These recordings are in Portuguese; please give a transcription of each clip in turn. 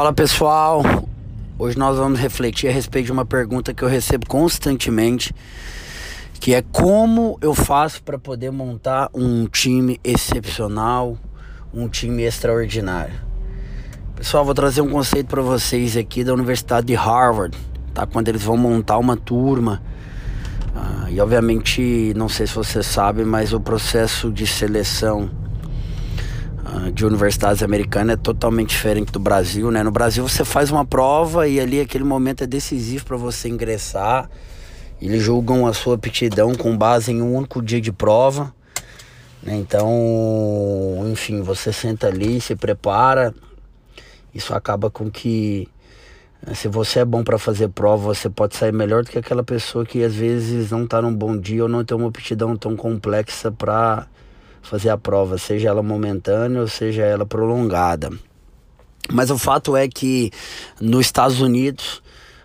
Fala pessoal, hoje nós vamos refletir a respeito de uma pergunta que eu recebo constantemente, que é como eu faço para poder montar um time excepcional, um time extraordinário. Pessoal, vou trazer um conceito para vocês aqui da Universidade de Harvard, tá? Quando eles vão montar uma turma, ah, e obviamente, não sei se você sabe, mas o processo de seleção de universidades americanas é totalmente diferente do Brasil, né? No Brasil você faz uma prova e ali aquele momento é decisivo para você ingressar. Eles julgam a sua aptidão com base em um único dia de prova. Né? Então, enfim, você senta ali, se prepara. Isso acaba com que eh, se você é bom para fazer prova, você pode sair melhor do que aquela pessoa que às vezes não está num bom dia ou não tem uma aptidão tão complexa para fazer a prova, seja ela momentânea ou seja ela prolongada. Mas o fato é que nos Estados Unidos,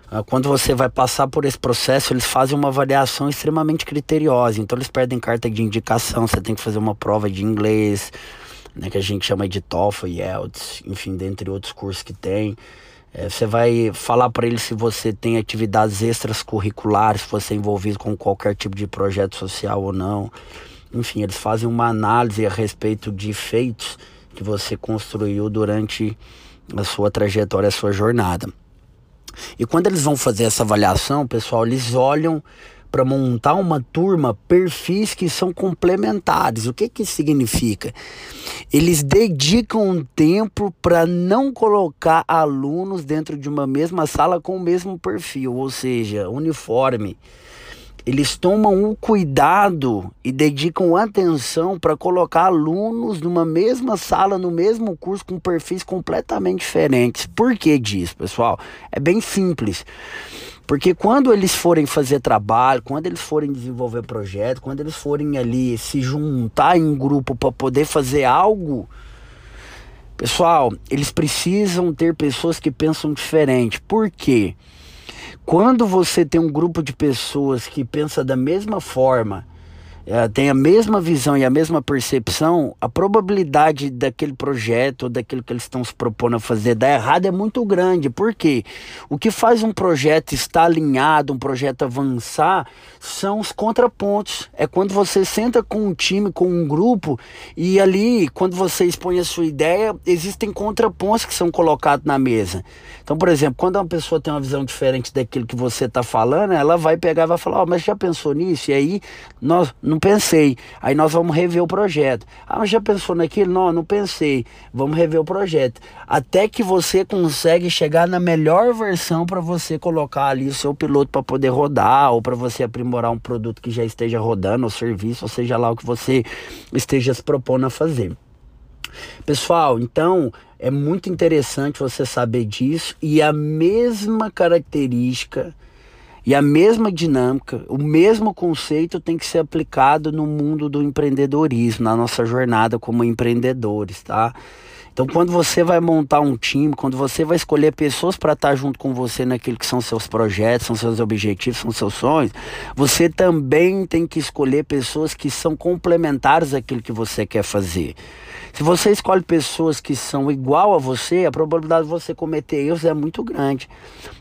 ah, quando você vai passar por esse processo, eles fazem uma avaliação extremamente criteriosa. Então eles perdem carta de indicação, você tem que fazer uma prova de inglês, né, que a gente chama de TOEFL, IELTS, enfim, dentre outros cursos que tem. É, você vai falar para eles se você tem atividades extras curriculares, se você é envolvido com qualquer tipo de projeto social ou não. Enfim, eles fazem uma análise a respeito de feitos que você construiu durante a sua trajetória, a sua jornada. E quando eles vão fazer essa avaliação, pessoal, eles olham para montar uma turma perfis que são complementares. O que que significa? Eles dedicam um tempo para não colocar alunos dentro de uma mesma sala com o mesmo perfil, ou seja, uniforme eles tomam o cuidado e dedicam atenção para colocar alunos numa mesma sala, no mesmo curso, com perfis completamente diferentes. Por que disso, pessoal? É bem simples. Porque quando eles forem fazer trabalho, quando eles forem desenvolver projeto, quando eles forem ali se juntar em grupo para poder fazer algo, pessoal, eles precisam ter pessoas que pensam diferente. Por quê? Quando você tem um grupo de pessoas que pensa da mesma forma é, tem a mesma visão e a mesma percepção, a probabilidade daquele projeto daquilo que eles estão se propondo a fazer dar errado é muito grande. Por quê? O que faz um projeto estar alinhado, um projeto avançar, são os contrapontos. É quando você senta com um time, com um grupo, e ali, quando você expõe a sua ideia, existem contrapontos que são colocados na mesa. Então, por exemplo, quando uma pessoa tem uma visão diferente daquilo que você está falando, ela vai pegar e vai falar, oh, mas já pensou nisso? E aí, nós pensei. Aí nós vamos rever o projeto. Ah, já pensou naquilo? Não, não pensei. Vamos rever o projeto. Até que você consegue chegar na melhor versão para você colocar ali o seu piloto para poder rodar ou para você aprimorar um produto que já esteja rodando, ou serviço, ou seja lá o que você esteja se propondo a fazer. Pessoal, então é muito interessante você saber disso e a mesma característica e a mesma dinâmica, o mesmo conceito tem que ser aplicado no mundo do empreendedorismo, na nossa jornada como empreendedores, tá? Então, quando você vai montar um time, quando você vai escolher pessoas para estar junto com você naquilo que são seus projetos, são seus objetivos, são seus sonhos, você também tem que escolher pessoas que são complementares àquilo que você quer fazer. Se você escolhe pessoas que são igual a você, a probabilidade de você cometer erros é muito grande.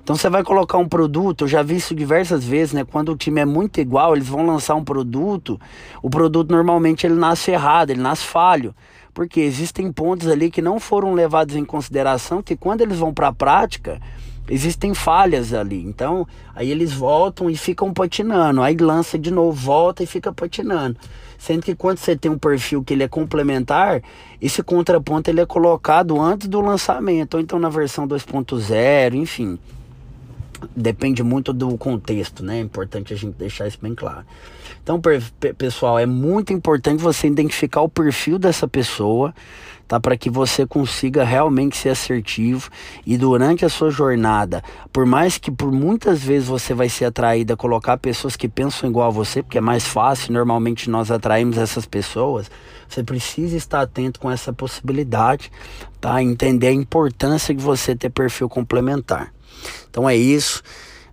Então você vai colocar um produto, eu já vi isso diversas vezes, né? Quando o time é muito igual, eles vão lançar um produto, o produto normalmente ele nasce errado, ele nasce falho. Porque existem pontos ali que não foram levados em consideração, que quando eles vão para a prática, existem falhas ali. Então, aí eles voltam e ficam patinando. Aí lança de novo, volta e fica patinando. Sendo que quando você tem um perfil que ele é complementar, esse contraponto ele é colocado antes do lançamento, ou então na versão 2.0, enfim. Depende muito do contexto, né? É importante a gente deixar isso bem claro. Então, pessoal, é muito importante você identificar o perfil dessa pessoa, tá? Para que você consiga realmente ser assertivo e durante a sua jornada, por mais que por muitas vezes você vai ser atraído a colocar pessoas que pensam igual a você, porque é mais fácil, normalmente nós atraímos essas pessoas, você precisa estar atento com essa possibilidade, tá? Entender a importância de você ter perfil complementar. Então é isso.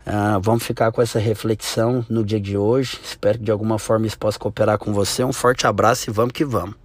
Uh, vamos ficar com essa reflexão no dia de hoje. Espero que de alguma forma isso possa cooperar com você. Um forte abraço e vamos que vamos.